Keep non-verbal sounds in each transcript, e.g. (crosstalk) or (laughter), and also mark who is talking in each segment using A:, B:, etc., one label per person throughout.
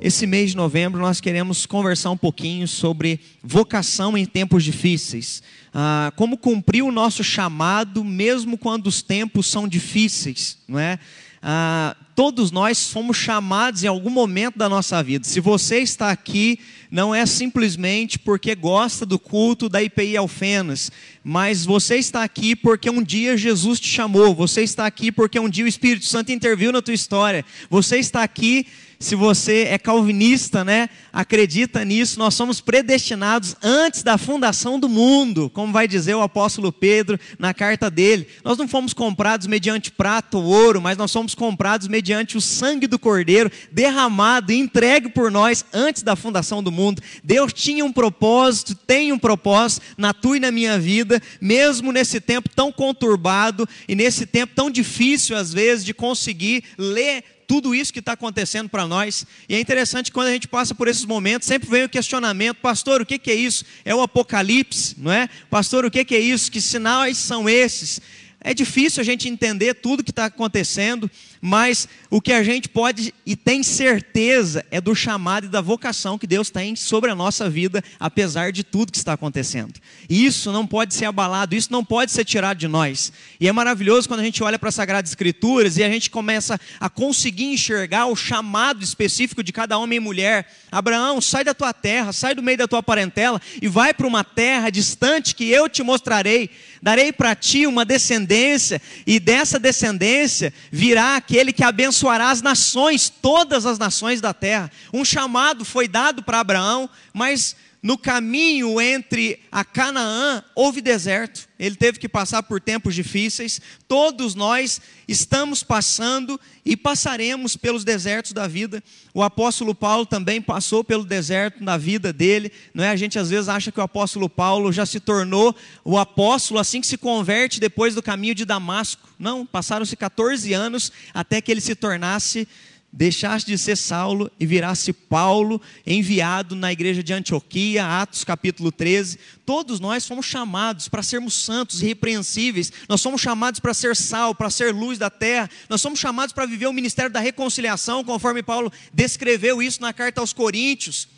A: Esse mês de novembro nós queremos conversar um pouquinho sobre vocação em tempos difíceis. Ah, como cumprir o nosso chamado mesmo quando os tempos são difíceis, não é? Ah, todos nós fomos chamados em algum momento da nossa vida. Se você está aqui, não é simplesmente porque gosta do culto da IPI Alfenas, mas você está aqui porque um dia Jesus te chamou, você está aqui porque um dia o Espírito Santo interviu na tua história, você está aqui se você é calvinista, né, acredita nisso, nós somos predestinados antes da fundação do mundo, como vai dizer o apóstolo Pedro na carta dele. Nós não fomos comprados mediante prata ou ouro, mas nós somos comprados mediante o sangue do Cordeiro derramado e entregue por nós antes da fundação do mundo. Deus tinha um propósito, tem um propósito na tua e na minha vida, mesmo nesse tempo tão conturbado e nesse tempo tão difícil às vezes de conseguir ler tudo isso que está acontecendo para nós. E é interessante quando a gente passa por esses momentos, sempre vem o questionamento: pastor, o que, que é isso? É o apocalipse, não é? Pastor, o que, que é isso? Que sinais são esses? É difícil a gente entender tudo que está acontecendo, mas o que a gente pode e tem certeza é do chamado e da vocação que Deus tem sobre a nossa vida, apesar de tudo que está acontecendo. Isso não pode ser abalado, isso não pode ser tirado de nós. E é maravilhoso quando a gente olha para as Sagradas Escrituras e a gente começa a conseguir enxergar o chamado específico de cada homem e mulher. Abraão, sai da tua terra, sai do meio da tua parentela e vai para uma terra distante que eu te mostrarei. Darei para ti uma descendência, e dessa descendência virá aquele que abençoará as nações, todas as nações da terra. Um chamado foi dado para Abraão, mas no caminho entre a Canaã houve deserto. Ele teve que passar por tempos difíceis. Todos nós estamos passando e passaremos pelos desertos da vida. O apóstolo Paulo também passou pelo deserto na vida dele. Não é? A gente às vezes acha que o apóstolo Paulo já se tornou o apóstolo assim que se converte depois do caminho de Damasco. Não, passaram-se 14 anos até que ele se tornasse deixaste de ser Saulo e virasse Paulo, enviado na igreja de Antioquia, Atos capítulo 13. Todos nós fomos chamados para sermos santos e repreensíveis. Nós somos chamados para ser sal, para ser luz da terra. Nós somos chamados para viver o ministério da reconciliação, conforme Paulo descreveu isso na carta aos Coríntios.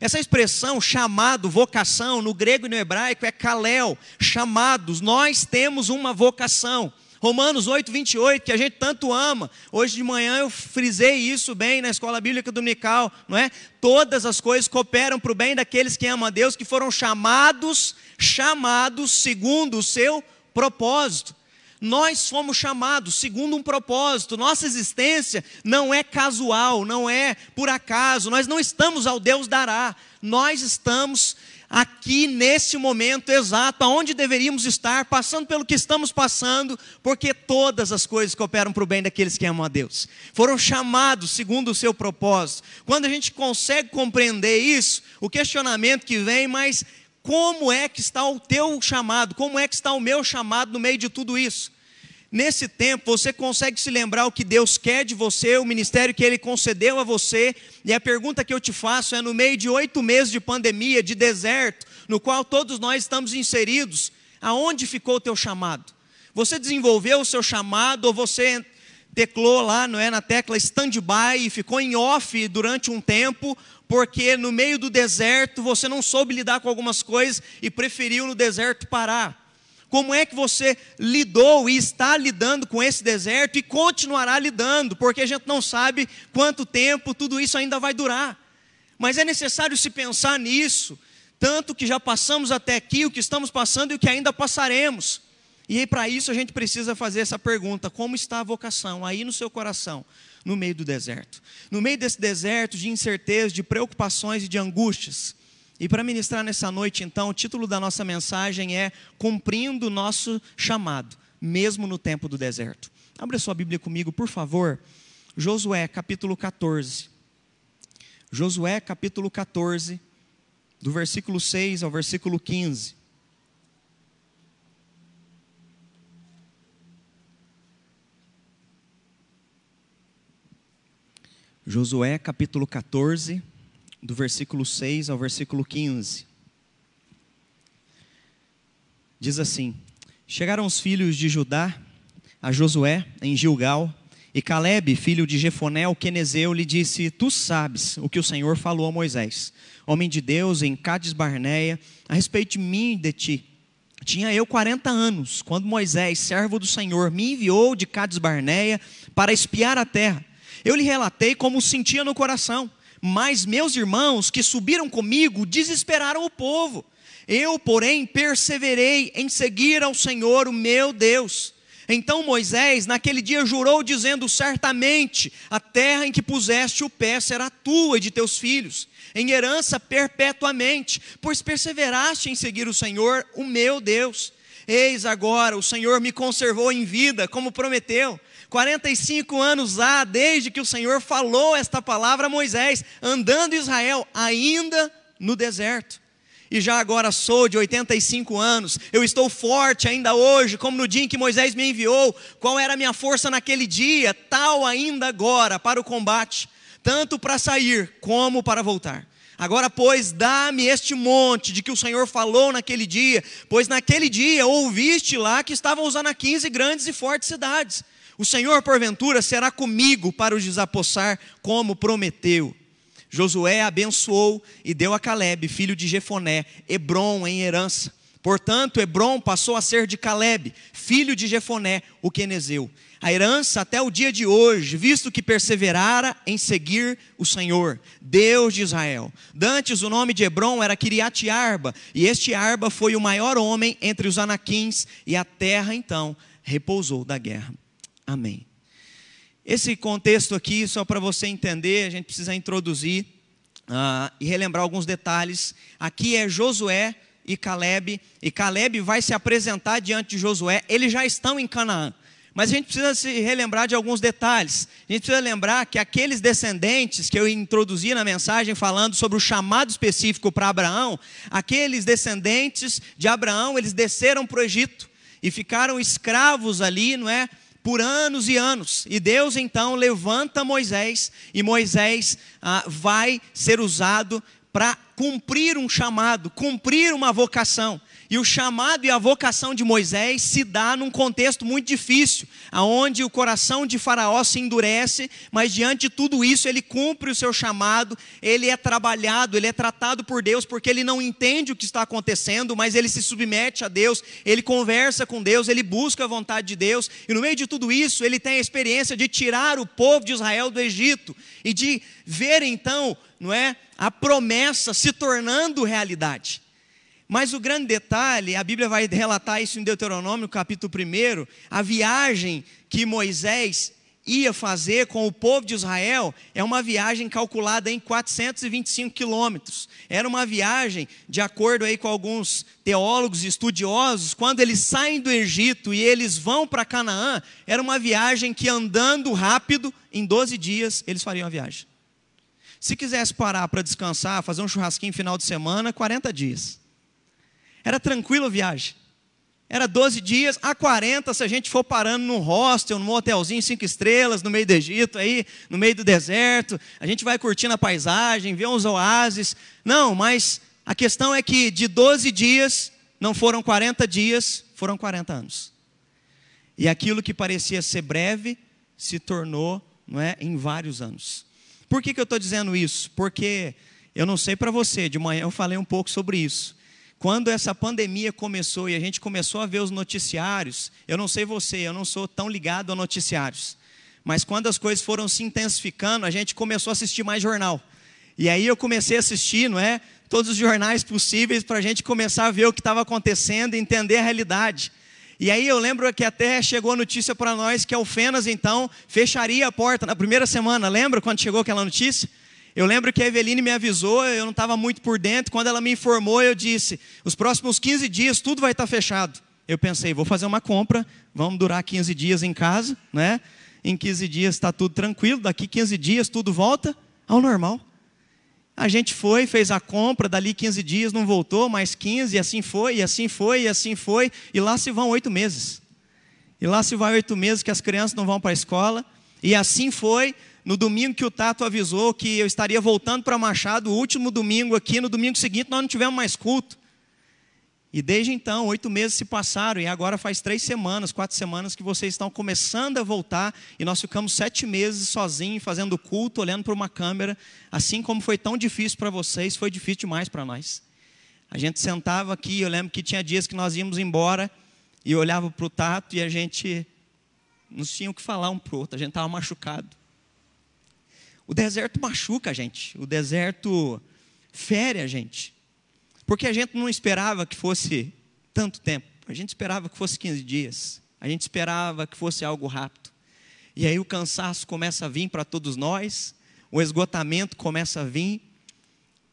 A: Essa expressão chamado, vocação, no grego e no hebraico é kalel, chamados. Nós temos uma vocação. Romanos 8, 28, que a gente tanto ama. Hoje de manhã eu frisei isso bem na escola bíblica dominical, não é? Todas as coisas cooperam para o bem daqueles que amam a Deus, que foram chamados, chamados segundo o seu propósito. Nós fomos chamados segundo um propósito. Nossa existência não é casual, não é por acaso. Nós não estamos ao Deus dará. Nós estamos aqui nesse momento exato, aonde deveríamos estar, passando pelo que estamos passando, porque todas as coisas cooperam para o bem daqueles que amam a Deus. Foram chamados segundo o seu propósito. Quando a gente consegue compreender isso, o questionamento que vem, mas como é que está o teu chamado? Como é que está o meu chamado no meio de tudo isso? Nesse tempo, você consegue se lembrar o que Deus quer de você, o ministério que Ele concedeu a você, e a pergunta que eu te faço é: no meio de oito meses de pandemia, de deserto, no qual todos nós estamos inseridos, aonde ficou o teu chamado? Você desenvolveu o seu chamado ou você teclou lá, não é, na tecla stand-by e ficou em off durante um tempo, porque no meio do deserto você não soube lidar com algumas coisas e preferiu no deserto parar? Como é que você lidou e está lidando com esse deserto e continuará lidando, porque a gente não sabe quanto tempo tudo isso ainda vai durar. Mas é necessário se pensar nisso, tanto que já passamos até aqui, o que estamos passando e o que ainda passaremos. E para isso a gente precisa fazer essa pergunta: como está a vocação aí no seu coração, no meio do deserto? No meio desse deserto de incerteza, de preocupações e de angústias. E para ministrar nessa noite, então, o título da nossa mensagem é Cumprindo o Nosso Chamado, mesmo no tempo do deserto. Abra sua Bíblia comigo, por favor. Josué, capítulo 14. Josué, capítulo 14, do versículo 6 ao versículo 15. Josué capítulo 14, do versículo 6 ao versículo 15. Diz assim: Chegaram os filhos de Judá a Josué em Gilgal E Caleb, filho de Jefoné, o quenezeu, lhe disse: Tu sabes o que o Senhor falou a Moisés, homem de Deus, em Cades Barneia, a respeito de mim e de ti. Tinha eu 40 anos, quando Moisés, servo do Senhor, me enviou de Cades Barneia para espiar a terra. Eu lhe relatei como sentia no coração, mas meus irmãos que subiram comigo desesperaram o povo. Eu, porém, perseverei em seguir ao Senhor, o meu Deus. Então Moisés, naquele dia, jurou, dizendo: Certamente a terra em que puseste o pé será tua e de teus filhos, em herança perpetuamente, pois perseveraste em seguir o Senhor, o meu Deus. Eis agora, o Senhor me conservou em vida, como prometeu. 45 anos há desde que o Senhor falou esta palavra a Moisés, andando Israel ainda no deserto e já agora sou de 85 anos, eu estou forte ainda hoje, como no dia em que Moisés me enviou. Qual era a minha força naquele dia? Tal ainda agora para o combate, tanto para sair como para voltar. Agora, pois, dá-me este monte de que o Senhor falou naquele dia, pois naquele dia ouviste lá que estavam os anaquins e grandes e fortes cidades. O Senhor, porventura, será comigo para os desapossar, como prometeu. Josué abençoou e deu a Caleb, filho de Jefoné, Hebron em herança. Portanto, Hebron passou a ser de Caleb, filho de Jefoné, o quenezeu. A herança até o dia de hoje, visto que perseverara em seguir o Senhor, Deus de Israel. Dantes o nome de Hebron era Kiriat Arba, e este Arba foi o maior homem entre os anaquins, e a terra então repousou da guerra. Amém. Esse contexto aqui, só para você entender, a gente precisa introduzir uh, e relembrar alguns detalhes. Aqui é Josué e Caleb, e Caleb vai se apresentar diante de Josué, eles já estão em Canaã. Mas a gente precisa se relembrar de alguns detalhes. A gente precisa lembrar que aqueles descendentes que eu introduzi na mensagem falando sobre o chamado específico para Abraão, aqueles descendentes de Abraão, eles desceram para o Egito e ficaram escravos ali, não é? Por anos e anos. E Deus então levanta Moisés, e Moisés ah, vai ser usado para cumprir um chamado, cumprir uma vocação. E o chamado e a vocação de Moisés se dá num contexto muito difícil, aonde o coração de Faraó se endurece, mas diante de tudo isso ele cumpre o seu chamado, ele é trabalhado, ele é tratado por Deus, porque ele não entende o que está acontecendo, mas ele se submete a Deus, ele conversa com Deus, ele busca a vontade de Deus, e no meio de tudo isso, ele tem a experiência de tirar o povo de Israel do Egito e de ver então, não é, a promessa se tornando realidade. Mas o grande detalhe, a Bíblia vai relatar isso em Deuteronômio, capítulo 1, a viagem que Moisés ia fazer com o povo de Israel é uma viagem calculada em 425 quilômetros. Era uma viagem, de acordo aí com alguns teólogos e estudiosos, quando eles saem do Egito e eles vão para Canaã, era uma viagem que andando rápido, em 12 dias, eles fariam a viagem. Se quisesse parar para descansar, fazer um churrasquinho final de semana, 40 dias. Era tranquilo a viagem. Era 12 dias, a 40 se a gente for parando num hostel, num hotelzinho cinco estrelas, no meio do Egito, aí, no meio do deserto, a gente vai curtindo a paisagem, vê uns oásis. Não, mas a questão é que de 12 dias, não foram 40 dias, foram 40 anos. E aquilo que parecia ser breve, se tornou não é, em vários anos. Por que, que eu estou dizendo isso? Porque eu não sei para você, de manhã eu falei um pouco sobre isso. Quando essa pandemia começou e a gente começou a ver os noticiários, eu não sei você, eu não sou tão ligado a noticiários, mas quando as coisas foram se intensificando, a gente começou a assistir mais jornal. E aí eu comecei a assistir, não é? Todos os jornais possíveis para a gente começar a ver o que estava acontecendo, entender a realidade. E aí eu lembro que até chegou a notícia para nós que a Alfenas então fecharia a porta na primeira semana. Lembra quando chegou aquela notícia? Eu lembro que a Eveline me avisou, eu não estava muito por dentro. Quando ela me informou, eu disse: os próximos 15 dias tudo vai estar fechado. Eu pensei, vou fazer uma compra, vamos durar 15 dias em casa, né? Em 15 dias está tudo tranquilo, daqui 15 dias tudo volta ao normal. A gente foi, fez a compra, dali 15 dias não voltou, mais 15, e assim foi, e assim foi, e assim foi, e lá se vão oito meses. E lá se vai oito meses que as crianças não vão para a escola, e assim foi, no domingo que o Tato avisou que eu estaria voltando para Machado, o último domingo aqui, no domingo seguinte nós não tivemos mais culto. E desde então, oito meses se passaram, e agora faz três semanas, quatro semanas que vocês estão começando a voltar, e nós ficamos sete meses sozinhos, fazendo culto, olhando para uma câmera. Assim como foi tão difícil para vocês, foi difícil demais para nós. A gente sentava aqui, eu lembro que tinha dias que nós íamos embora, e olhava para o tato, e a gente não tinha o que falar um para o outro, a gente estava machucado. O deserto machuca a gente, o deserto fere a gente. Porque a gente não esperava que fosse tanto tempo, a gente esperava que fosse 15 dias, a gente esperava que fosse algo rápido. E aí o cansaço começa a vir para todos nós, o esgotamento começa a vir,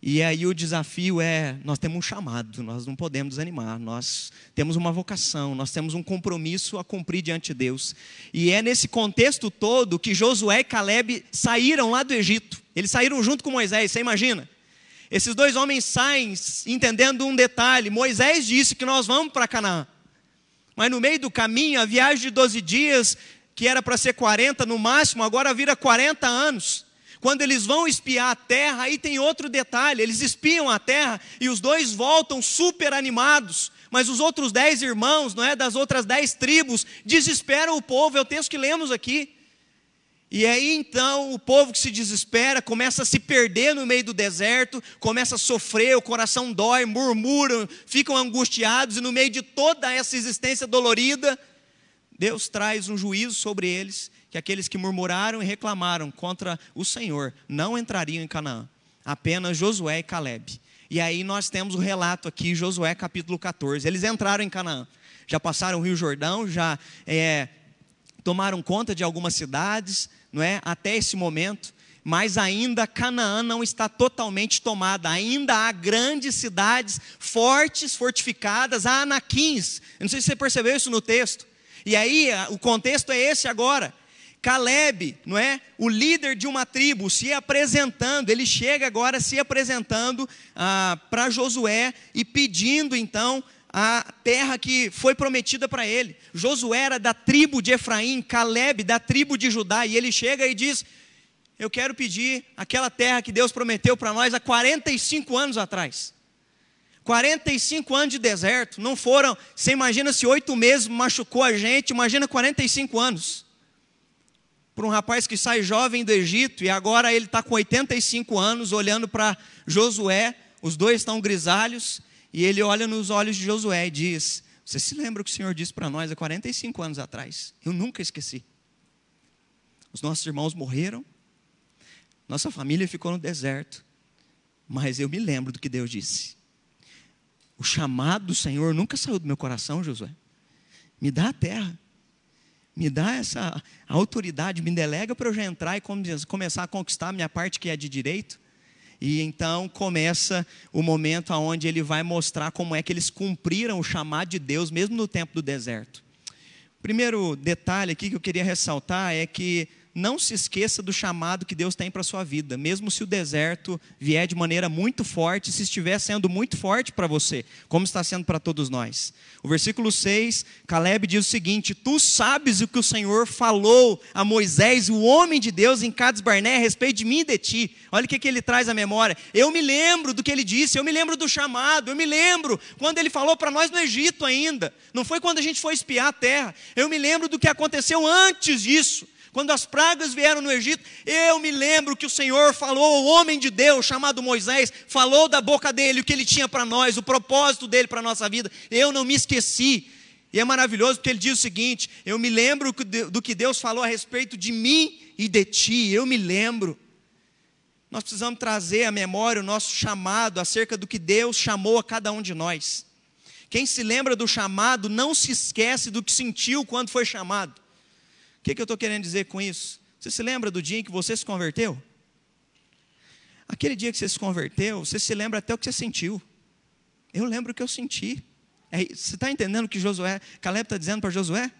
A: e aí o desafio é: nós temos um chamado, nós não podemos desanimar, nós temos uma vocação, nós temos um compromisso a cumprir diante de Deus. E é nesse contexto todo que Josué e Caleb saíram lá do Egito. Eles saíram junto com Moisés, você imagina? Esses dois homens saem entendendo um detalhe: Moisés disse que nós vamos para Canaã. Mas no meio do caminho, a viagem de 12 dias, que era para ser 40 no máximo, agora vira 40 anos. Quando eles vão espiar a terra, aí tem outro detalhe: eles espiam a terra e os dois voltam super animados. Mas os outros dez irmãos, não é, das outras dez tribos, desesperam o povo, é o texto que lemos aqui. E aí então o povo que se desespera começa a se perder no meio do deserto, começa a sofrer, o coração dói, murmuram, ficam angustiados, e no meio de toda essa existência dolorida, Deus traz um juízo sobre eles, que aqueles que murmuraram e reclamaram contra o Senhor não entrariam em Canaã, apenas Josué e Caleb. E aí nós temos o relato aqui, Josué capítulo 14. Eles entraram em Canaã, já passaram o Rio Jordão, já é, tomaram conta de algumas cidades, não é? Até esse momento, mas ainda Canaã não está totalmente tomada. Ainda há grandes cidades fortes, fortificadas, há anaquins. Eu não sei se você percebeu isso no texto. E aí, o contexto é esse agora. Caleb, não é? O líder de uma tribo se apresentando, ele chega agora se apresentando ah, para Josué e pedindo então a terra que foi prometida para ele. Josué era da tribo de Efraim, Caleb da tribo de Judá, e ele chega e diz: Eu quero pedir aquela terra que Deus prometeu para nós há 45 anos atrás. 45 anos de deserto, não foram, você imagina se oito meses machucou a gente, imagina 45 anos. Para um rapaz que sai jovem do Egito e agora ele está com 85 anos, olhando para Josué, os dois estão grisalhos, e ele olha nos olhos de Josué e diz: Você se lembra o que o Senhor disse para nós há 45 anos atrás? Eu nunca esqueci. Os nossos irmãos morreram, nossa família ficou no deserto, mas eu me lembro do que Deus disse. O chamado do Senhor nunca saiu do meu coração, Josué. Me dá a terra, me dá essa autoridade, me delega para eu já entrar e começar a conquistar a minha parte que é de direito. E então começa o momento onde ele vai mostrar como é que eles cumpriram o chamado de Deus, mesmo no tempo do deserto. Primeiro detalhe aqui que eu queria ressaltar é que não se esqueça do chamado que Deus tem para a sua vida, mesmo se o deserto vier de maneira muito forte, se estiver sendo muito forte para você, como está sendo para todos nós. O versículo 6, Caleb diz o seguinte: Tu sabes o que o Senhor falou a Moisés, o homem de Deus, em Cades Barné, a respeito de mim e de ti. Olha o que, que ele traz à memória. Eu me lembro do que ele disse, eu me lembro do chamado, eu me lembro quando ele falou para nós no Egito ainda. Não foi quando a gente foi espiar a terra. Eu me lembro do que aconteceu antes disso. Quando as pragas vieram no Egito, eu me lembro que o Senhor falou, o homem de Deus chamado Moisés, falou da boca dele o que ele tinha para nós, o propósito dele para a nossa vida. Eu não me esqueci. E é maravilhoso porque ele diz o seguinte: eu me lembro do que Deus falou a respeito de mim e de ti, eu me lembro. Nós precisamos trazer à memória o nosso chamado acerca do que Deus chamou a cada um de nós. Quem se lembra do chamado não se esquece do que sentiu quando foi chamado. O que, que eu estou querendo dizer com isso? Você se lembra do dia em que você se converteu? Aquele dia que você se converteu, você se lembra até o que você sentiu. Eu lembro o que eu senti. É, você está entendendo o que Josué, Caleb está dizendo para Josué?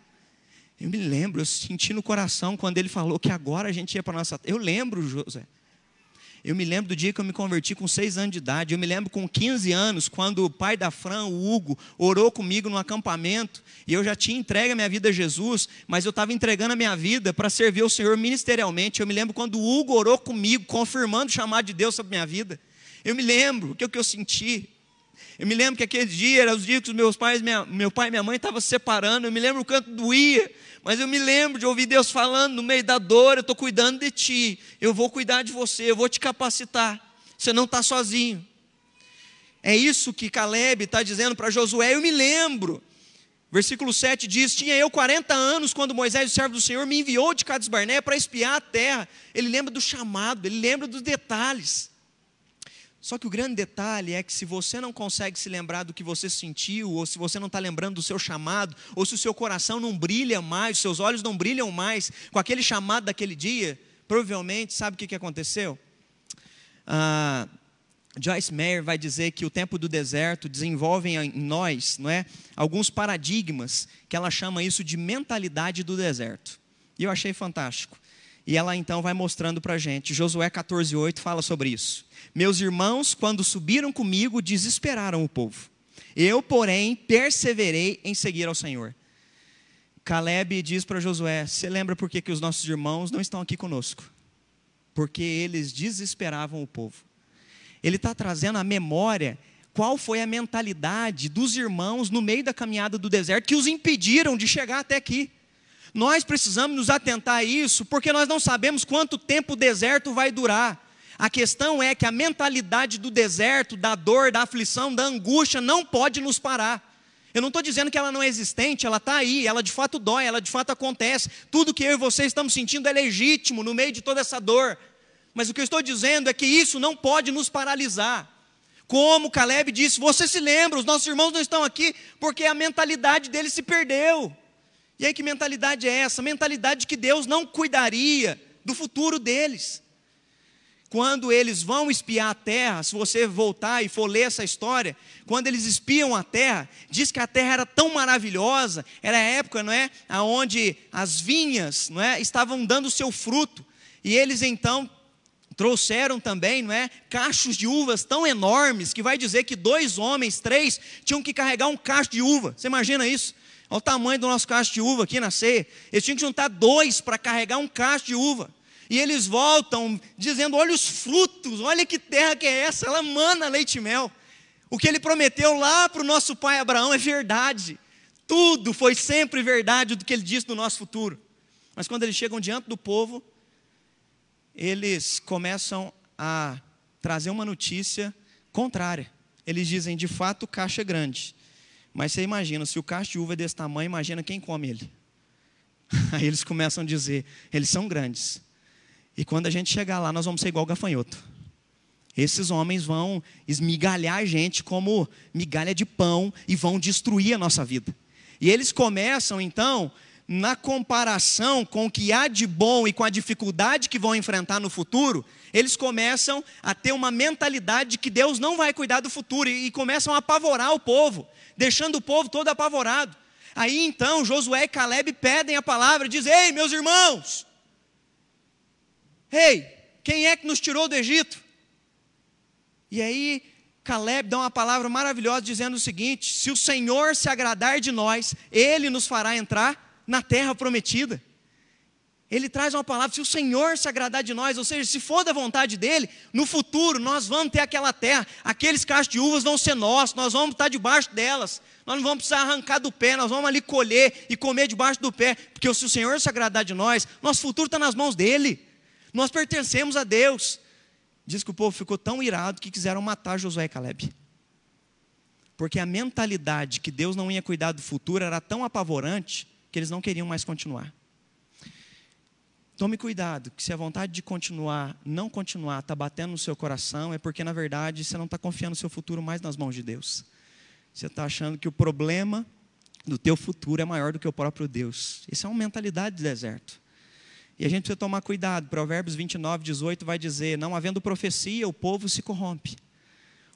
A: Eu me lembro, eu senti no coração quando ele falou que agora a gente ia para a nossa. Eu lembro, Josué. Eu me lembro do dia que eu me converti com seis anos de idade. Eu me lembro com 15 anos, quando o pai da Fran, o Hugo, orou comigo no acampamento. E eu já tinha entregue a minha vida a Jesus, mas eu estava entregando a minha vida para servir o Senhor ministerialmente. Eu me lembro quando o Hugo orou comigo, confirmando o chamado de Deus sobre a minha vida. Eu me lembro o que, é que eu senti. Eu me lembro que aquele dia era os dias que os meus pais, minha, meu pai e minha mãe estavam se separando. Eu me lembro o canto doía, mas eu me lembro de ouvir Deus falando no meio da dor: Eu estou cuidando de ti, eu vou cuidar de você, eu vou te capacitar. Você não está sozinho. É isso que Caleb está dizendo para Josué. Eu me lembro. Versículo 7 diz: Tinha eu 40 anos quando Moisés, o servo do Senhor, me enviou de Cades Barné para espiar a terra. Ele lembra do chamado, ele lembra dos detalhes. Só que o grande detalhe é que se você não consegue se lembrar do que você sentiu, ou se você não está lembrando do seu chamado, ou se o seu coração não brilha mais, os seus olhos não brilham mais com aquele chamado daquele dia, provavelmente, sabe o que, que aconteceu? Ah, Joyce Meyer vai dizer que o tempo do deserto desenvolve em nós não é, alguns paradigmas, que ela chama isso de mentalidade do deserto. E eu achei fantástico. E ela então vai mostrando para a gente. Josué 14,8 fala sobre isso. Meus irmãos, quando subiram comigo, desesperaram o povo. Eu, porém, perseverei em seguir ao Senhor. Caleb diz para Josué: Você lembra por que, que os nossos irmãos não estão aqui conosco? Porque eles desesperavam o povo. Ele está trazendo a memória qual foi a mentalidade dos irmãos no meio da caminhada do deserto que os impediram de chegar até aqui. Nós precisamos nos atentar a isso, porque nós não sabemos quanto tempo o deserto vai durar. A questão é que a mentalidade do deserto, da dor, da aflição, da angústia, não pode nos parar. Eu não estou dizendo que ela não é existente, ela está aí, ela de fato dói, ela de fato acontece. Tudo que eu e você estamos sentindo é legítimo no meio de toda essa dor. Mas o que eu estou dizendo é que isso não pode nos paralisar. Como Caleb disse, você se lembra, os nossos irmãos não estão aqui porque a mentalidade deles se perdeu. E aí que mentalidade é essa? Mentalidade de que Deus não cuidaria do futuro deles quando eles vão espiar a terra, se você voltar e for ler essa história, quando eles espiam a terra, diz que a terra era tão maravilhosa, era a época, não é, aonde as vinhas, não é, estavam dando seu fruto, e eles então trouxeram também, não é, cachos de uvas tão enormes que vai dizer que dois homens, três, tinham que carregar um cacho de uva. Você imagina isso? Olha o tamanho do nosso cacho de uva aqui na ceia. Eles tinham que juntar dois para carregar um cacho de uva. E eles voltam dizendo: Olha os frutos, olha que terra que é essa, ela mana leite e mel. O que ele prometeu lá para o nosso pai Abraão é verdade. Tudo foi sempre verdade do que ele disse no nosso futuro. Mas quando eles chegam diante do povo, eles começam a trazer uma notícia contrária. Eles dizem: de fato, cacho é grande. Mas você imagina, se o cacho de uva é desse tamanho, imagina quem come ele. (laughs) Aí eles começam a dizer: eles são grandes. E quando a gente chegar lá, nós vamos ser igual gafanhoto. Esses homens vão esmigalhar a gente como migalha de pão e vão destruir a nossa vida. E eles começam então, na comparação com o que há de bom e com a dificuldade que vão enfrentar no futuro, eles começam a ter uma mentalidade de que Deus não vai cuidar do futuro e, começam a apavorar o povo, deixando o povo todo apavorado. Aí então Josué e Caleb pedem a palavra dizem: Ei, meus irmãos, Ei, quem é que nos tirou do Egito? E aí, Caleb dá uma palavra maravilhosa dizendo o seguinte: se o Senhor se agradar de nós, Ele nos fará entrar na terra prometida. Ele traz uma palavra, se o Senhor se agradar de nós, ou seja, se for da vontade dele, no futuro nós vamos ter aquela terra, aqueles cachos de uvas vão ser nossos, nós vamos estar debaixo delas, nós não vamos precisar arrancar do pé, nós vamos ali colher e comer debaixo do pé, porque se o Senhor se agradar de nós, nosso futuro está nas mãos dele. Nós pertencemos a Deus. Diz que o povo ficou tão irado que quiseram matar Josué e Caleb. Porque a mentalidade que Deus não ia cuidar do futuro era tão apavorante que eles não queriam mais continuar. Tome cuidado, que se a vontade de continuar, não continuar, está batendo no seu coração, é porque na verdade você não está confiando no seu futuro mais nas mãos de Deus. Você está achando que o problema do teu futuro é maior do que o próprio Deus. Isso é uma mentalidade de deserto. E a gente precisa tomar cuidado. Provérbios 29, 18 vai dizer: Não havendo profecia, o povo se corrompe.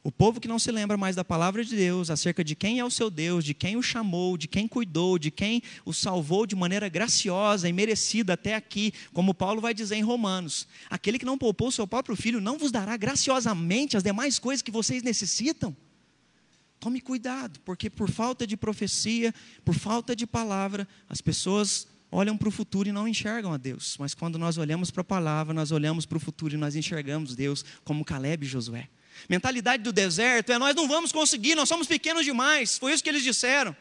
A: O povo que não se lembra mais da palavra de Deus, acerca de quem é o seu Deus, de quem o chamou, de quem cuidou, de quem o salvou de maneira graciosa e merecida até aqui, como Paulo vai dizer em Romanos: aquele que não poupou seu próprio filho não vos dará graciosamente as demais coisas que vocês necessitam. Tome cuidado, porque por falta de profecia, por falta de palavra, as pessoas olham para o futuro e não enxergam a Deus. Mas quando nós olhamos para a palavra, nós olhamos para o futuro e nós enxergamos Deus como Caleb e Josué. Mentalidade do deserto é nós não vamos conseguir, nós somos pequenos demais. Foi isso que eles disseram.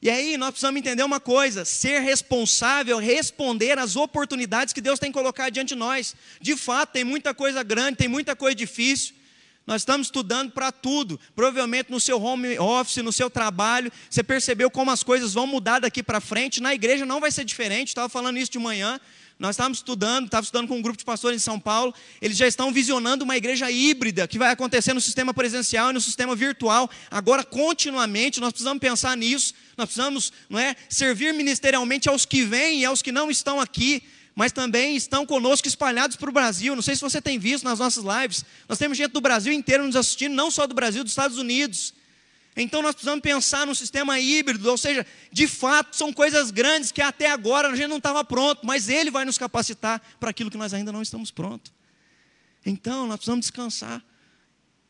A: E aí nós precisamos entender uma coisa: ser responsável, responder às oportunidades que Deus tem colocado diante de nós. De fato, tem muita coisa grande, tem muita coisa difícil. Nós estamos estudando para tudo. Provavelmente no seu home office, no seu trabalho, você percebeu como as coisas vão mudar daqui para frente. Na igreja não vai ser diferente. Estava falando isso de manhã. Nós estávamos estudando, estava estudando com um grupo de pastores em São Paulo. Eles já estão visionando uma igreja híbrida que vai acontecer no sistema presencial e no sistema virtual. Agora, continuamente, nós precisamos pensar nisso. Nós precisamos, não é, servir ministerialmente aos que vêm e aos que não estão aqui, mas também estão conosco espalhados para o Brasil. Não sei se você tem visto nas nossas lives. Nós temos gente do Brasil inteiro nos assistindo, não só do Brasil, dos Estados Unidos. Então nós precisamos pensar num sistema híbrido, ou seja, de fato são coisas grandes que até agora a gente não estava pronto, mas Ele vai nos capacitar para aquilo que nós ainda não estamos prontos. Então nós precisamos descansar,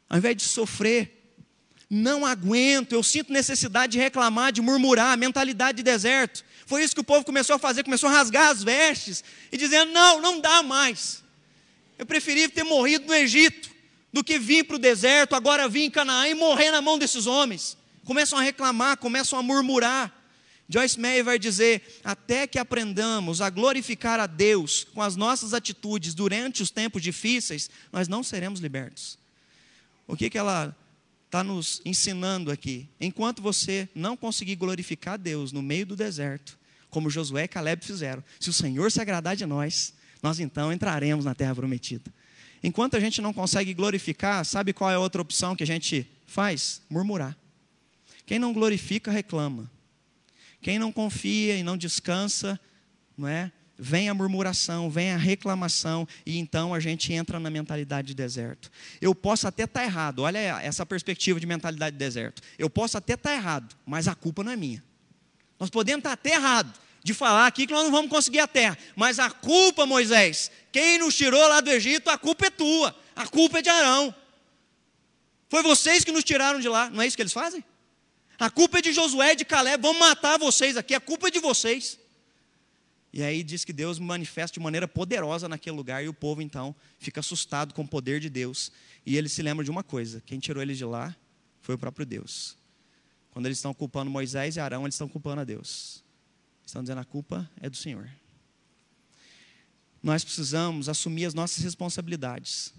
A: ao invés de sofrer. Não aguento, eu sinto necessidade de reclamar, de murmurar, mentalidade de deserto. Foi isso que o povo começou a fazer, começou a rasgar as vestes e dizendo: não, não dá mais. Eu preferi ter morrido no Egito do que vir para o deserto, agora vir em Canaã e morrer na mão desses homens. Começam a reclamar, começam a murmurar. Joyce Meyer vai dizer: até que aprendamos a glorificar a Deus com as nossas atitudes durante os tempos difíceis, nós não seremos libertos. O que, que ela está nos ensinando aqui? Enquanto você não conseguir glorificar Deus no meio do deserto, como Josué e Caleb fizeram, se o Senhor se agradar de nós, nós então entraremos na terra prometida. Enquanto a gente não consegue glorificar, sabe qual é a outra opção que a gente faz? Murmurar. Quem não glorifica, reclama. Quem não confia e não descansa, não é? Vem a murmuração, vem a reclamação, e então a gente entra na mentalidade de deserto. Eu posso até estar tá errado, olha essa perspectiva de mentalidade de deserto. Eu posso até estar tá errado, mas a culpa não é minha. Nós podemos estar até errado, de falar aqui que nós não vamos conseguir a terra. Mas a culpa, Moisés, quem nos tirou lá do Egito, a culpa é tua. A culpa é de Arão. Foi vocês que nos tiraram de lá. Não é isso que eles fazem? A culpa é de Josué de Caleb. Vamos matar vocês aqui. A culpa é de vocês. E aí diz que Deus manifesta de maneira poderosa naquele lugar. E o povo então fica assustado com o poder de Deus. E eles se lembram de uma coisa: quem tirou eles de lá foi o próprio Deus. Quando eles estão culpando Moisés e Arão, eles estão culpando a Deus. Estão dizendo a culpa é do Senhor. Nós precisamos assumir as nossas responsabilidades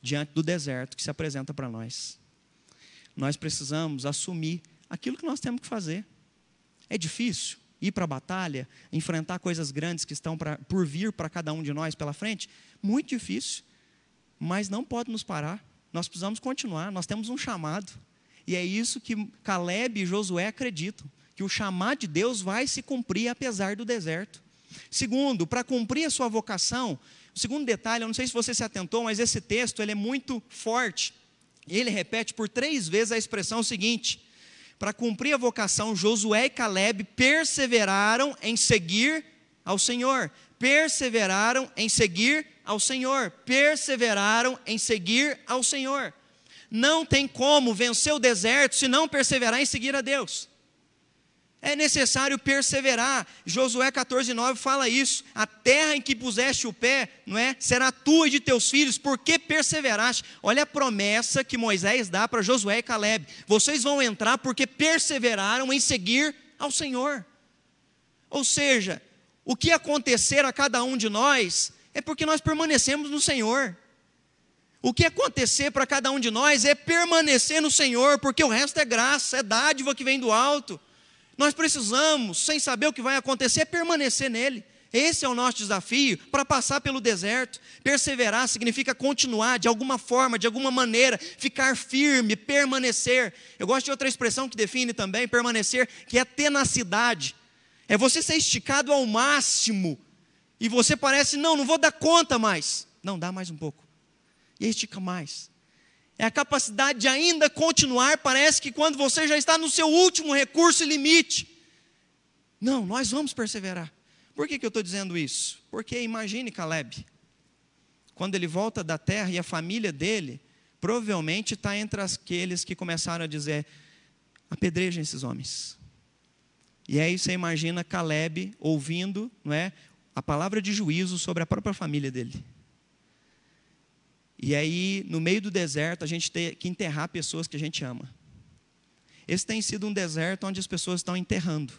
A: diante do deserto que se apresenta para nós. Nós precisamos assumir aquilo que nós temos que fazer. É difícil ir para a batalha, enfrentar coisas grandes que estão pra, por vir para cada um de nós pela frente? Muito difícil, mas não pode nos parar. Nós precisamos continuar, nós temos um chamado. E é isso que Caleb e Josué acreditam que o chamado de Deus vai se cumprir apesar do deserto. Segundo, para cumprir a sua vocação, o segundo detalhe, eu não sei se você se atentou, mas esse texto ele é muito forte. Ele repete por três vezes a expressão seguinte: para cumprir a vocação, Josué e Caleb perseveraram em seguir ao Senhor. Perseveraram em seguir ao Senhor. Perseveraram em seguir ao Senhor. Não tem como vencer o deserto se não perseverar em seguir a Deus. É necessário perseverar. Josué 14:9 fala isso. A terra em que puseste o pé, não é? Será tua e de teus filhos, porque perseveraste. Olha a promessa que Moisés dá para Josué e Caleb. Vocês vão entrar porque perseveraram em seguir ao Senhor. Ou seja, o que acontecer a cada um de nós é porque nós permanecemos no Senhor. O que acontecer para cada um de nós é permanecer no Senhor, porque o resto é graça, é dádiva que vem do alto. Nós precisamos, sem saber o que vai acontecer, permanecer nele. Esse é o nosso desafio para passar pelo deserto. Perseverar significa continuar de alguma forma, de alguma maneira, ficar firme, permanecer. Eu gosto de outra expressão que define também permanecer, que é tenacidade. É você ser esticado ao máximo e você parece, não, não vou dar conta mais. Não, dá mais um pouco. E estica mais é a capacidade de ainda continuar. Parece que quando você já está no seu último recurso e limite. Não, nós vamos perseverar. Por que, que eu estou dizendo isso? Porque imagine Caleb, quando ele volta da terra e a família dele provavelmente está entre aqueles que começaram a dizer: apedrejem esses homens. E aí você imagina Caleb ouvindo não é, a palavra de juízo sobre a própria família dele. E aí, no meio do deserto, a gente tem que enterrar pessoas que a gente ama. Esse tem sido um deserto onde as pessoas estão enterrando.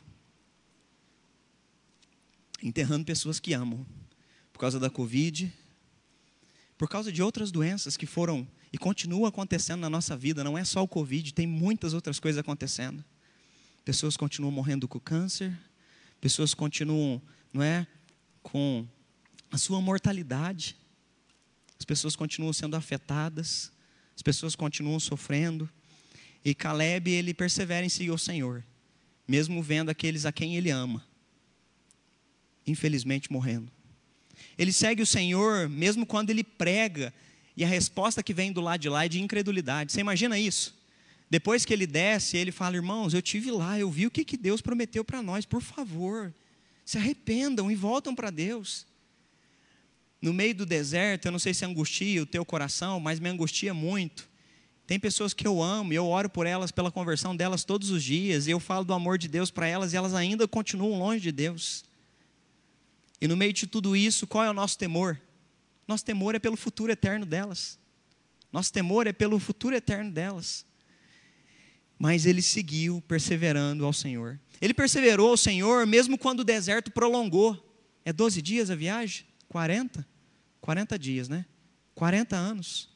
A: Enterrando pessoas que amam. Por causa da Covid, por causa de outras doenças que foram e continuam acontecendo na nossa vida. Não é só o Covid, tem muitas outras coisas acontecendo. Pessoas continuam morrendo com câncer, pessoas continuam, não é, com a sua mortalidade. As pessoas continuam sendo afetadas, as pessoas continuam sofrendo. E Caleb, ele persevera em seguir o Senhor, mesmo vendo aqueles a quem ele ama, infelizmente morrendo. Ele segue o Senhor mesmo quando ele prega, e a resposta que vem do lado de lá é de incredulidade. Você imagina isso? Depois que ele desce, ele fala: Irmãos, eu tive lá, eu vi o que, que Deus prometeu para nós, por favor, se arrependam e voltam para Deus. No meio do deserto, eu não sei se angustia o teu coração, mas me angustia muito. Tem pessoas que eu amo e eu oro por elas, pela conversão delas todos os dias, e eu falo do amor de Deus para elas e elas ainda continuam longe de Deus. E no meio de tudo isso, qual é o nosso temor? Nosso temor é pelo futuro eterno delas. Nosso temor é pelo futuro eterno delas. Mas ele seguiu perseverando ao Senhor. Ele perseverou ao Senhor mesmo quando o deserto prolongou. É 12 dias a viagem? 40? 40 dias, né? 40 anos.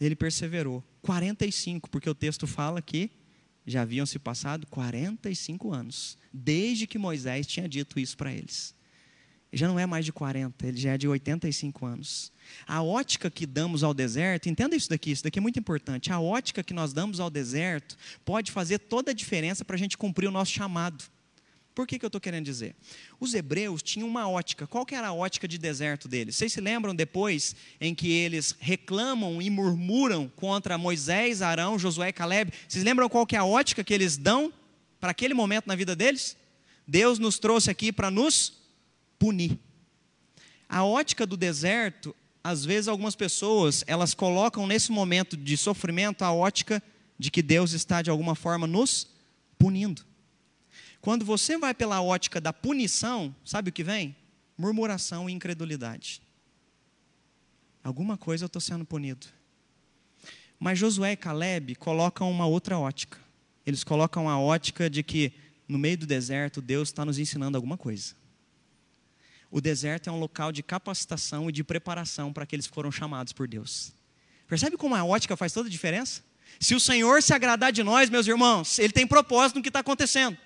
A: Ele perseverou. 45, porque o texto fala que já haviam se passado 45 anos, desde que Moisés tinha dito isso para eles. Já não é mais de 40, ele já é de 85 anos. A ótica que damos ao deserto, entenda isso daqui, isso daqui é muito importante. A ótica que nós damos ao deserto pode fazer toda a diferença para a gente cumprir o nosso chamado. Por que, que eu estou querendo dizer? Os hebreus tinham uma ótica. Qual que era a ótica de deserto deles? Vocês se lembram depois em que eles reclamam e murmuram contra Moisés, Arão, Josué e Caleb? Vocês lembram qual que é a ótica que eles dão para aquele momento na vida deles? Deus nos trouxe aqui para nos punir. A ótica do deserto, às vezes algumas pessoas, elas colocam nesse momento de sofrimento a ótica de que Deus está de alguma forma nos punindo. Quando você vai pela ótica da punição, sabe o que vem? Murmuração e incredulidade. Alguma coisa eu estou sendo punido. Mas Josué e Caleb colocam uma outra ótica. Eles colocam a ótica de que no meio do deserto Deus está nos ensinando alguma coisa. O deserto é um local de capacitação e de preparação para aqueles que foram chamados por Deus. Percebe como a ótica faz toda a diferença? Se o Senhor se agradar de nós, meus irmãos, Ele tem propósito no que está acontecendo.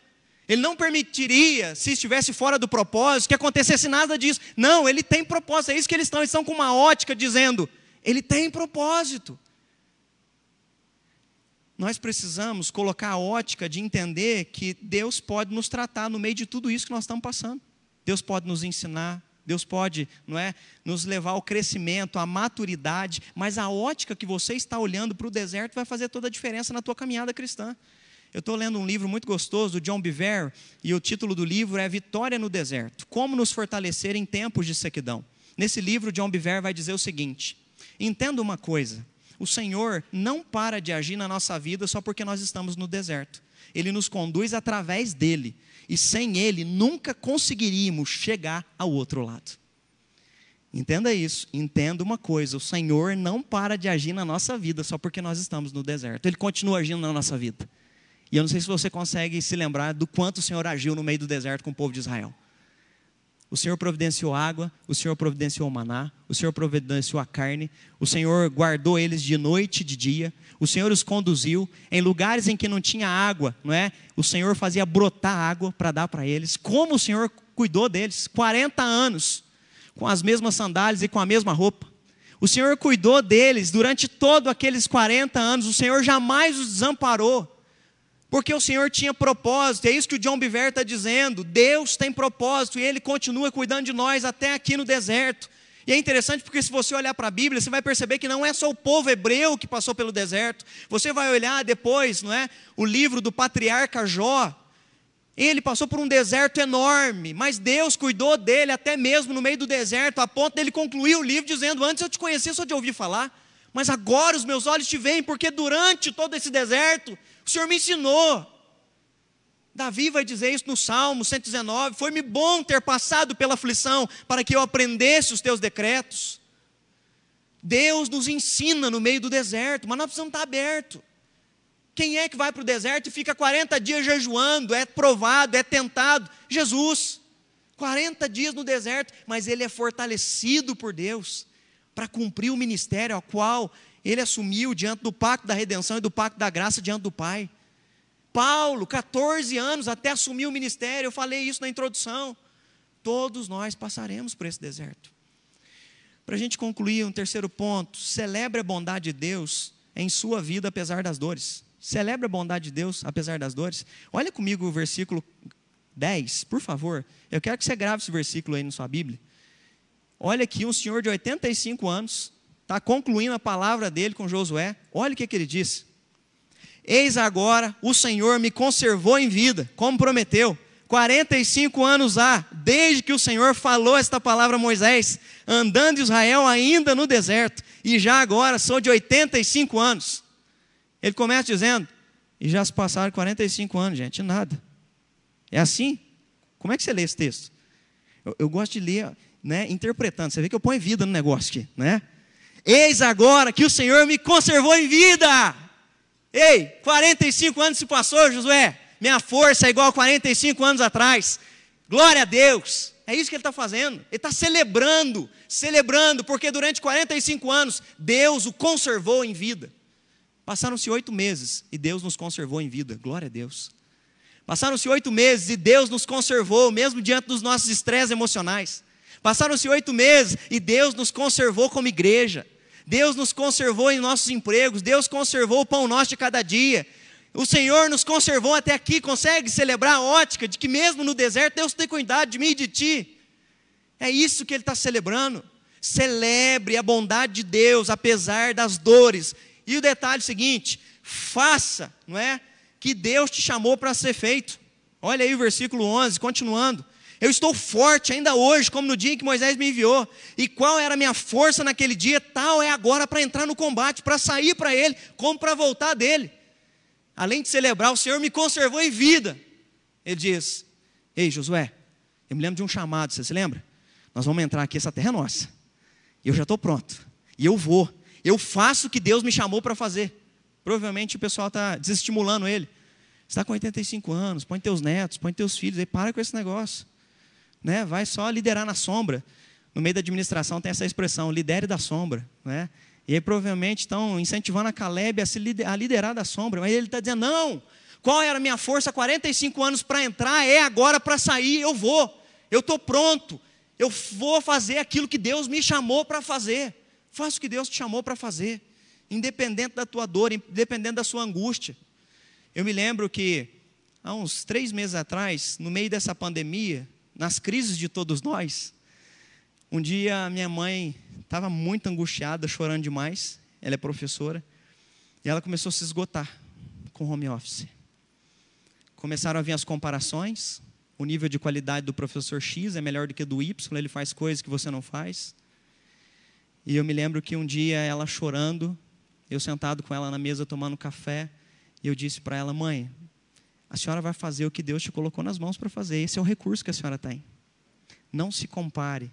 A: Ele não permitiria, se estivesse fora do propósito, que acontecesse nada disso. Não, ele tem propósito. É isso que eles estão. Eles estão com uma ótica dizendo: ele tem propósito. Nós precisamos colocar a ótica de entender que Deus pode nos tratar no meio de tudo isso que nós estamos passando. Deus pode nos ensinar, Deus pode, não é, nos levar ao crescimento, à maturidade, mas a ótica que você está olhando para o deserto vai fazer toda a diferença na tua caminhada cristã. Eu estou lendo um livro muito gostoso do John Bevere e o título do livro é Vitória no Deserto: Como nos fortalecer em tempos de sequidão. Nesse livro, John Bevere vai dizer o seguinte: Entenda uma coisa, o Senhor não para de agir na nossa vida só porque nós estamos no deserto. Ele nos conduz através dele, e sem ele nunca conseguiríamos chegar ao outro lado. Entenda isso, entenda uma coisa: o Senhor não para de agir na nossa vida só porque nós estamos no deserto, ele continua agindo na nossa vida. E eu não sei se você consegue se lembrar do quanto o Senhor agiu no meio do deserto com o povo de Israel. O Senhor providenciou água, o Senhor providenciou maná, o Senhor providenciou a carne, o Senhor guardou eles de noite e de dia, o Senhor os conduziu em lugares em que não tinha água, não é? O Senhor fazia brotar água para dar para eles. Como o Senhor cuidou deles? 40 anos, com as mesmas sandálias e com a mesma roupa. O Senhor cuidou deles durante todos aqueles 40 anos, o Senhor jamais os desamparou. Porque o Senhor tinha propósito, é isso que o John Biver está dizendo. Deus tem propósito e Ele continua cuidando de nós até aqui no deserto. E é interessante porque se você olhar para a Bíblia, você vai perceber que não é só o povo hebreu que passou pelo deserto. Você vai olhar depois, não é? O livro do patriarca Jó. Ele passou por um deserto enorme, mas Deus cuidou dele até mesmo no meio do deserto, a ponto dele concluir o livro dizendo: Antes eu te conhecia só de ouvir falar, mas agora os meus olhos te veem, porque durante todo esse deserto o Senhor me ensinou. Davi vai dizer isso no Salmo 119: Foi-me bom ter passado pela aflição, para que eu aprendesse os teus decretos. Deus nos ensina no meio do deserto, mas nós precisamos estar abertos. Quem é que vai para o deserto e fica 40 dias jejuando, é provado, é tentado? Jesus. 40 dias no deserto, mas ele é fortalecido por Deus para cumprir o ministério ao qual ele assumiu diante do pacto da redenção e do pacto da graça diante do Pai. Paulo, 14 anos até assumir o ministério, eu falei isso na introdução. Todos nós passaremos por esse deserto. Para a gente concluir, um terceiro ponto: celebre a bondade de Deus em sua vida apesar das dores. Celebre a bondade de Deus apesar das dores. Olha comigo o versículo 10, por favor. Eu quero que você grave esse versículo aí na sua Bíblia. Olha aqui, um senhor de 85 anos, está concluindo a palavra dele com Josué. Olha o que, que ele disse. Eis agora o Senhor me conservou em vida, como prometeu. 45 anos há, desde que o Senhor falou esta palavra a Moisés, andando Israel ainda no deserto, e já agora sou de 85 anos. Ele começa dizendo, e já se passaram 45 anos, gente, nada. É assim? Como é que você lê esse texto? Eu, eu gosto de ler, né, interpretando. Você vê que eu ponho vida no negócio aqui, né? Eis agora que o Senhor me conservou em vida. Ei, 45 anos se passou, Josué. Minha força é igual a 45 anos atrás. Glória a Deus. É isso que ele está fazendo. Ele está celebrando, celebrando, porque durante 45 anos Deus o conservou em vida. Passaram-se oito meses e Deus nos conservou em vida. Glória a Deus. Passaram-se oito meses e Deus nos conservou, mesmo diante dos nossos estresses emocionais. Passaram-se oito meses e Deus nos conservou como igreja. Deus nos conservou em nossos empregos, Deus conservou o pão nosso de cada dia. O Senhor nos conservou até aqui, consegue celebrar a ótica de que mesmo no deserto Deus tem cuidado de mim e de ti. É isso que ele está celebrando. Celebre a bondade de Deus, apesar das dores. E o detalhe seguinte: faça, não é? Que Deus te chamou para ser feito. Olha aí o versículo 11, continuando. Eu estou forte ainda hoje, como no dia em que Moisés me enviou. E qual era a minha força naquele dia, tal é agora para entrar no combate, para sair para ele, como para voltar dele. Além de celebrar, o Senhor me conservou em vida. Ele diz: Ei, Josué, eu me lembro de um chamado, você se lembra? Nós vamos entrar aqui, essa terra é nossa. Eu já estou pronto. E eu vou. Eu faço o que Deus me chamou para fazer. Provavelmente o pessoal está desestimulando ele. Você está com 85 anos, põe teus netos, põe teus filhos, aí para com esse negócio né? vai só liderar na sombra. No meio da administração tem essa expressão, lidere da sombra. Né? E aí provavelmente estão incentivando a Caleb a, se liderar, a liderar da sombra. Mas ele está dizendo, não, qual era a minha força 45 anos para entrar, é agora para sair, eu vou. Eu estou pronto. Eu vou fazer aquilo que Deus me chamou para fazer. Faça o que Deus te chamou para fazer. Independente da tua dor, independente da sua angústia. Eu me lembro que, há uns três meses atrás, no meio dessa pandemia, nas crises de todos nós. Um dia minha mãe estava muito angustiada, chorando demais. Ela é professora. E ela começou a se esgotar com home office. Começaram a vir as comparações. O nível de qualidade do professor X é melhor do que do Y, ele faz coisas que você não faz. E eu me lembro que um dia ela chorando, eu sentado com ela na mesa tomando café, e eu disse para ela: Mãe, a senhora vai fazer o que Deus te colocou nas mãos para fazer. Esse é o recurso que a senhora tem. Não se compare.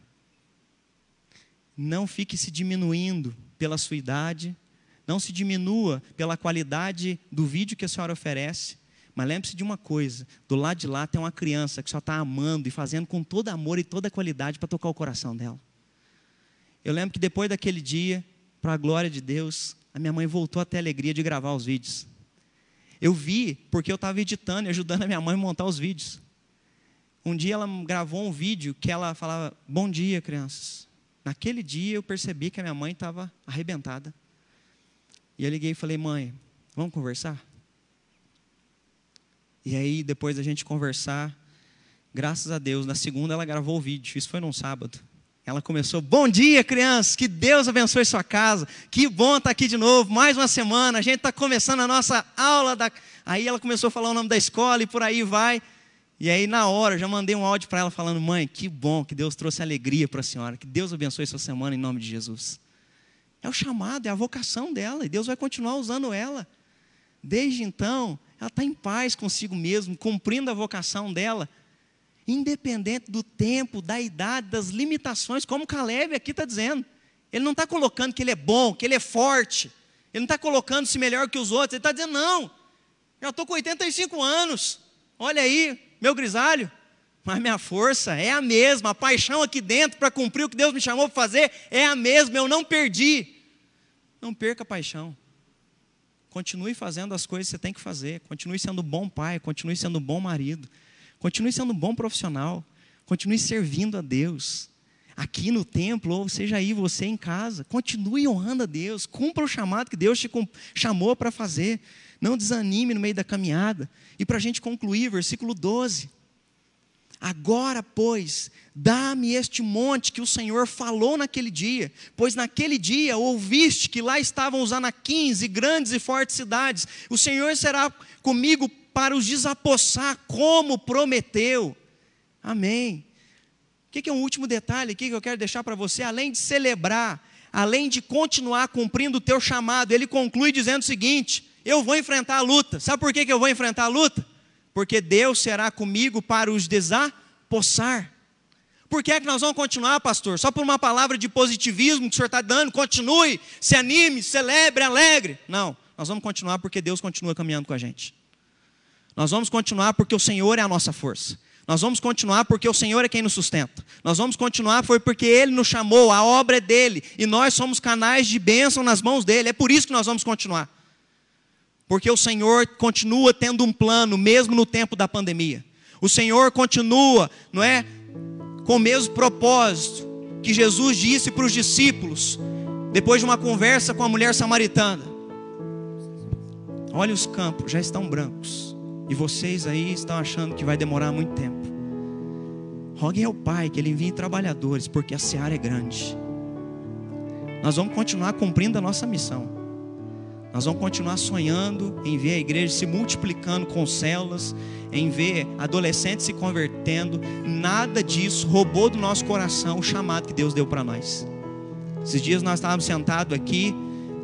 A: Não fique se diminuindo pela sua idade. Não se diminua pela qualidade do vídeo que a senhora oferece. Mas lembre-se de uma coisa: do lado de lá tem uma criança que só está amando e fazendo com todo amor e toda qualidade para tocar o coração dela. Eu lembro que depois daquele dia, para a glória de Deus, a minha mãe voltou a ter a alegria de gravar os vídeos. Eu vi porque eu estava editando e ajudando a minha mãe a montar os vídeos. Um dia ela gravou um vídeo que ela falava: Bom dia, crianças. Naquele dia eu percebi que a minha mãe estava arrebentada. E eu liguei e falei: Mãe, vamos conversar? E aí, depois da gente conversar, graças a Deus, na segunda ela gravou o vídeo. Isso foi num sábado. Ela começou: Bom dia, crianças, que Deus abençoe sua casa. Que bom estar aqui de novo, mais uma semana. A gente está começando a nossa aula. Da... Aí ela começou a falar o nome da escola e por aí vai. E aí, na hora, já mandei um áudio para ela falando: Mãe, que bom que Deus trouxe alegria para a senhora. Que Deus abençoe sua semana em nome de Jesus. É o chamado, é a vocação dela. E Deus vai continuar usando ela. Desde então, ela está em paz consigo mesma, cumprindo a vocação dela independente do tempo, da idade, das limitações, como Caleb aqui está dizendo. Ele não está colocando que ele é bom, que ele é forte. Ele não está colocando-se melhor que os outros. Ele está dizendo, não, já estou com 85 anos. Olha aí, meu grisalho. Mas minha força é a mesma, a paixão aqui dentro para cumprir o que Deus me chamou para fazer é a mesma, eu não perdi. Não perca a paixão. Continue fazendo as coisas que você tem que fazer. Continue sendo bom pai, continue sendo bom marido. Continue sendo um bom profissional. Continue servindo a Deus. Aqui no templo, ou seja aí você em casa. Continue honrando a Deus. Cumpra o chamado que Deus te chamou para fazer. Não desanime no meio da caminhada. E para a gente concluir, versículo 12. Agora, pois, dá-me este monte que o Senhor falou naquele dia, pois naquele dia ouviste que lá estavam os anaquins e grandes e fortes cidades. O Senhor será comigo para os desapossar, como prometeu. Amém. O que é um último detalhe aqui que eu quero deixar para você? Além de celebrar, além de continuar cumprindo o teu chamado, ele conclui dizendo o seguinte: Eu vou enfrentar a luta. Sabe por que eu vou enfrentar a luta? porque Deus será comigo para os desapossar. Por que é que nós vamos continuar, pastor? Só por uma palavra de positivismo que o senhor está dando? Continue, se anime, celebre, alegre. Não, nós vamos continuar porque Deus continua caminhando com a gente. Nós vamos continuar porque o Senhor é a nossa força. Nós vamos continuar porque o Senhor é quem nos sustenta. Nós vamos continuar foi porque Ele nos chamou, a obra é dele. E nós somos canais de bênção nas mãos dele. É por isso que nós vamos continuar. Porque o Senhor continua tendo um plano, mesmo no tempo da pandemia. O Senhor continua, não é? Com o mesmo propósito que Jesus disse para os discípulos, depois de uma conversa com a mulher samaritana: Olha, os campos já estão brancos, e vocês aí estão achando que vai demorar muito tempo. Roguem ao Pai que Ele envie trabalhadores, porque a seara é grande. Nós vamos continuar cumprindo a nossa missão. Nós vamos continuar sonhando em ver a igreja se multiplicando com células, em ver adolescentes se convertendo. Nada disso roubou do nosso coração o chamado que Deus deu para nós. Esses dias nós estávamos sentados aqui,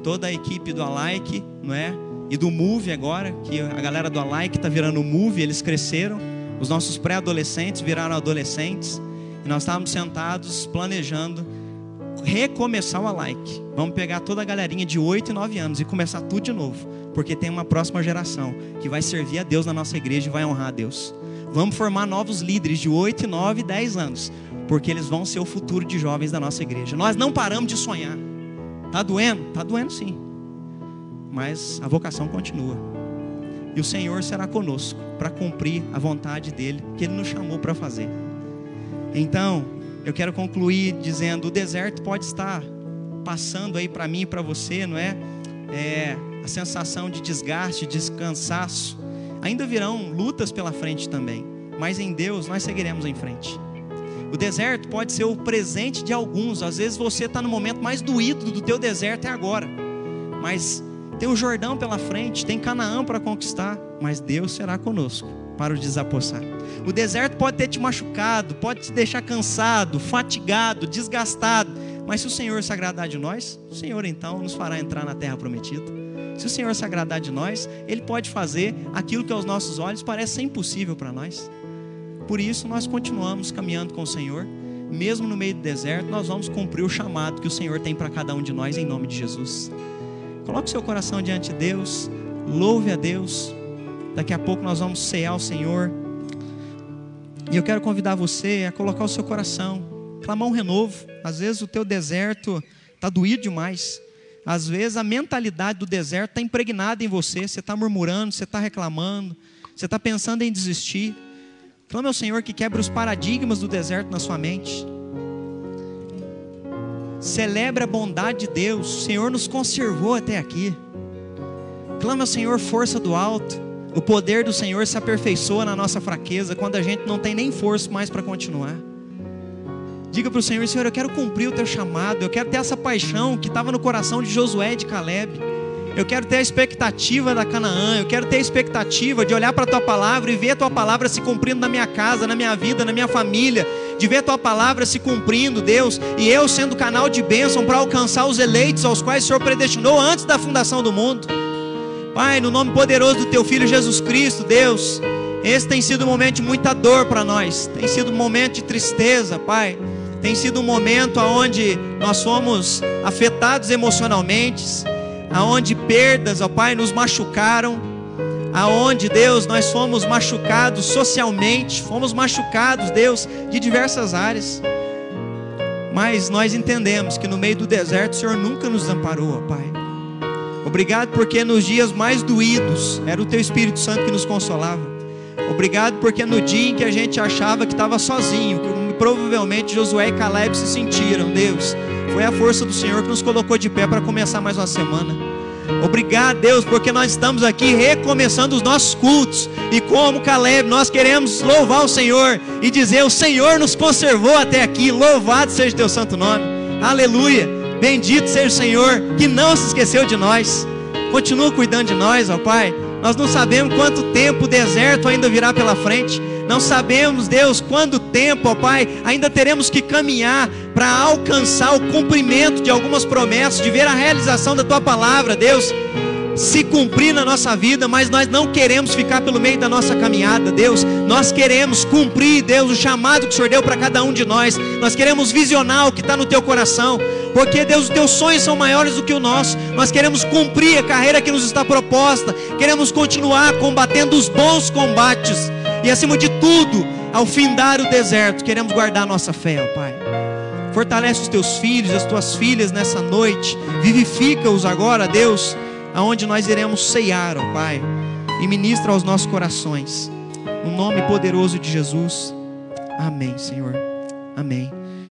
A: toda a equipe do Alike, não é? E do Move agora, que a galera do Alike está virando Move, eles cresceram. Os nossos pré-adolescentes viraram adolescentes. E nós estávamos sentados planejando recomeçar o like. Vamos pegar toda a galerinha de 8 e 9 anos e começar tudo de novo. Porque tem uma próxima geração que vai servir a Deus na nossa igreja e vai honrar a Deus. Vamos formar novos líderes de 8, 9 e 10 anos. Porque eles vão ser o futuro de jovens da nossa igreja. Nós não paramos de sonhar. Tá doendo? Tá doendo sim. Mas a vocação continua. E o Senhor será conosco para cumprir a vontade dele que ele nos chamou para fazer. Então, eu quero concluir dizendo: o deserto pode estar passando aí para mim e para você, não é? é? A sensação de desgaste, de cansaço. Ainda virão lutas pela frente também, mas em Deus nós seguiremos em frente. O deserto pode ser o presente de alguns. Às vezes você está no momento mais doído do teu deserto é agora, mas tem o Jordão pela frente, tem Canaã para conquistar, mas Deus será conosco para o desapossar. O deserto pode ter te machucado, pode te deixar cansado, fatigado, desgastado. Mas se o Senhor se agradar de nós, o Senhor então nos fará entrar na terra prometida. Se o Senhor se agradar de nós, Ele pode fazer aquilo que aos nossos olhos parece impossível para nós. Por isso, nós continuamos caminhando com o Senhor, mesmo no meio do deserto, nós vamos cumprir o chamado que o Senhor tem para cada um de nós, em nome de Jesus. Coloque seu coração diante de Deus, louve a Deus. Daqui a pouco nós vamos cear o Senhor. E eu quero convidar você a colocar o seu coração, clamar um renovo. Às vezes o teu deserto está doído demais. Às vezes a mentalidade do deserto está impregnada em você. Você está murmurando, você está reclamando, você está pensando em desistir. Clame ao Senhor que quebre os paradigmas do deserto na sua mente. Celebre a bondade de Deus. O Senhor nos conservou até aqui. Clame ao Senhor força do alto. O poder do Senhor se aperfeiçoa na nossa fraqueza quando a gente não tem nem força mais para continuar. Diga para o Senhor: Senhor, eu quero cumprir o teu chamado, eu quero ter essa paixão que estava no coração de Josué e de Caleb. Eu quero ter a expectativa da Canaã, eu quero ter a expectativa de olhar para a tua palavra e ver a tua palavra se cumprindo na minha casa, na minha vida, na minha família, de ver tua palavra se cumprindo, Deus, e eu sendo canal de bênção para alcançar os eleitos aos quais o Senhor predestinou antes da fundação do mundo. Pai, no nome poderoso do Teu Filho Jesus Cristo, Deus, esse tem sido um momento de muita dor para nós, tem sido um momento de tristeza, Pai. Tem sido um momento onde nós fomos afetados emocionalmente, aonde perdas, ó Pai, nos machucaram, aonde, Deus, nós fomos machucados socialmente, fomos machucados, Deus, de diversas áreas. Mas nós entendemos que no meio do deserto o Senhor nunca nos amparou, Pai. Obrigado porque nos dias mais doídos era o Teu Espírito Santo que nos consolava. Obrigado porque no dia em que a gente achava que estava sozinho, que provavelmente Josué e Caleb se sentiram, Deus, foi a força do Senhor que nos colocou de pé para começar mais uma semana. Obrigado, Deus, porque nós estamos aqui recomeçando os nossos cultos. E como Caleb, nós queremos louvar o Senhor e dizer: O Senhor nos conservou até aqui. Louvado seja o teu santo nome. Aleluia. Bendito seja o Senhor que não se esqueceu de nós. Continua cuidando de nós, ó Pai. Nós não sabemos quanto tempo o deserto ainda virá pela frente. Não sabemos, Deus, quanto tempo, ó Pai, ainda teremos que caminhar para alcançar o cumprimento de algumas promessas, de ver a realização da tua palavra, Deus se cumprir na nossa vida, mas nós não queremos ficar pelo meio da nossa caminhada, Deus. Nós queremos cumprir, Deus, o chamado que o Senhor deu para cada um de nós. Nós queremos visionar o que está no teu coração, porque, Deus, os teus sonhos são maiores do que o nosso. Nós queremos cumprir a carreira que nos está proposta, queremos continuar combatendo os bons combates e, acima de tudo, ao findar o deserto, queremos guardar a nossa fé, ó Pai. Fortalece os teus filhos, as tuas filhas nessa noite, vivifica-os agora, Deus aonde nós iremos ceiar, ó Pai, e ministra aos nossos corações. No nome poderoso de Jesus. Amém, Senhor. Amém.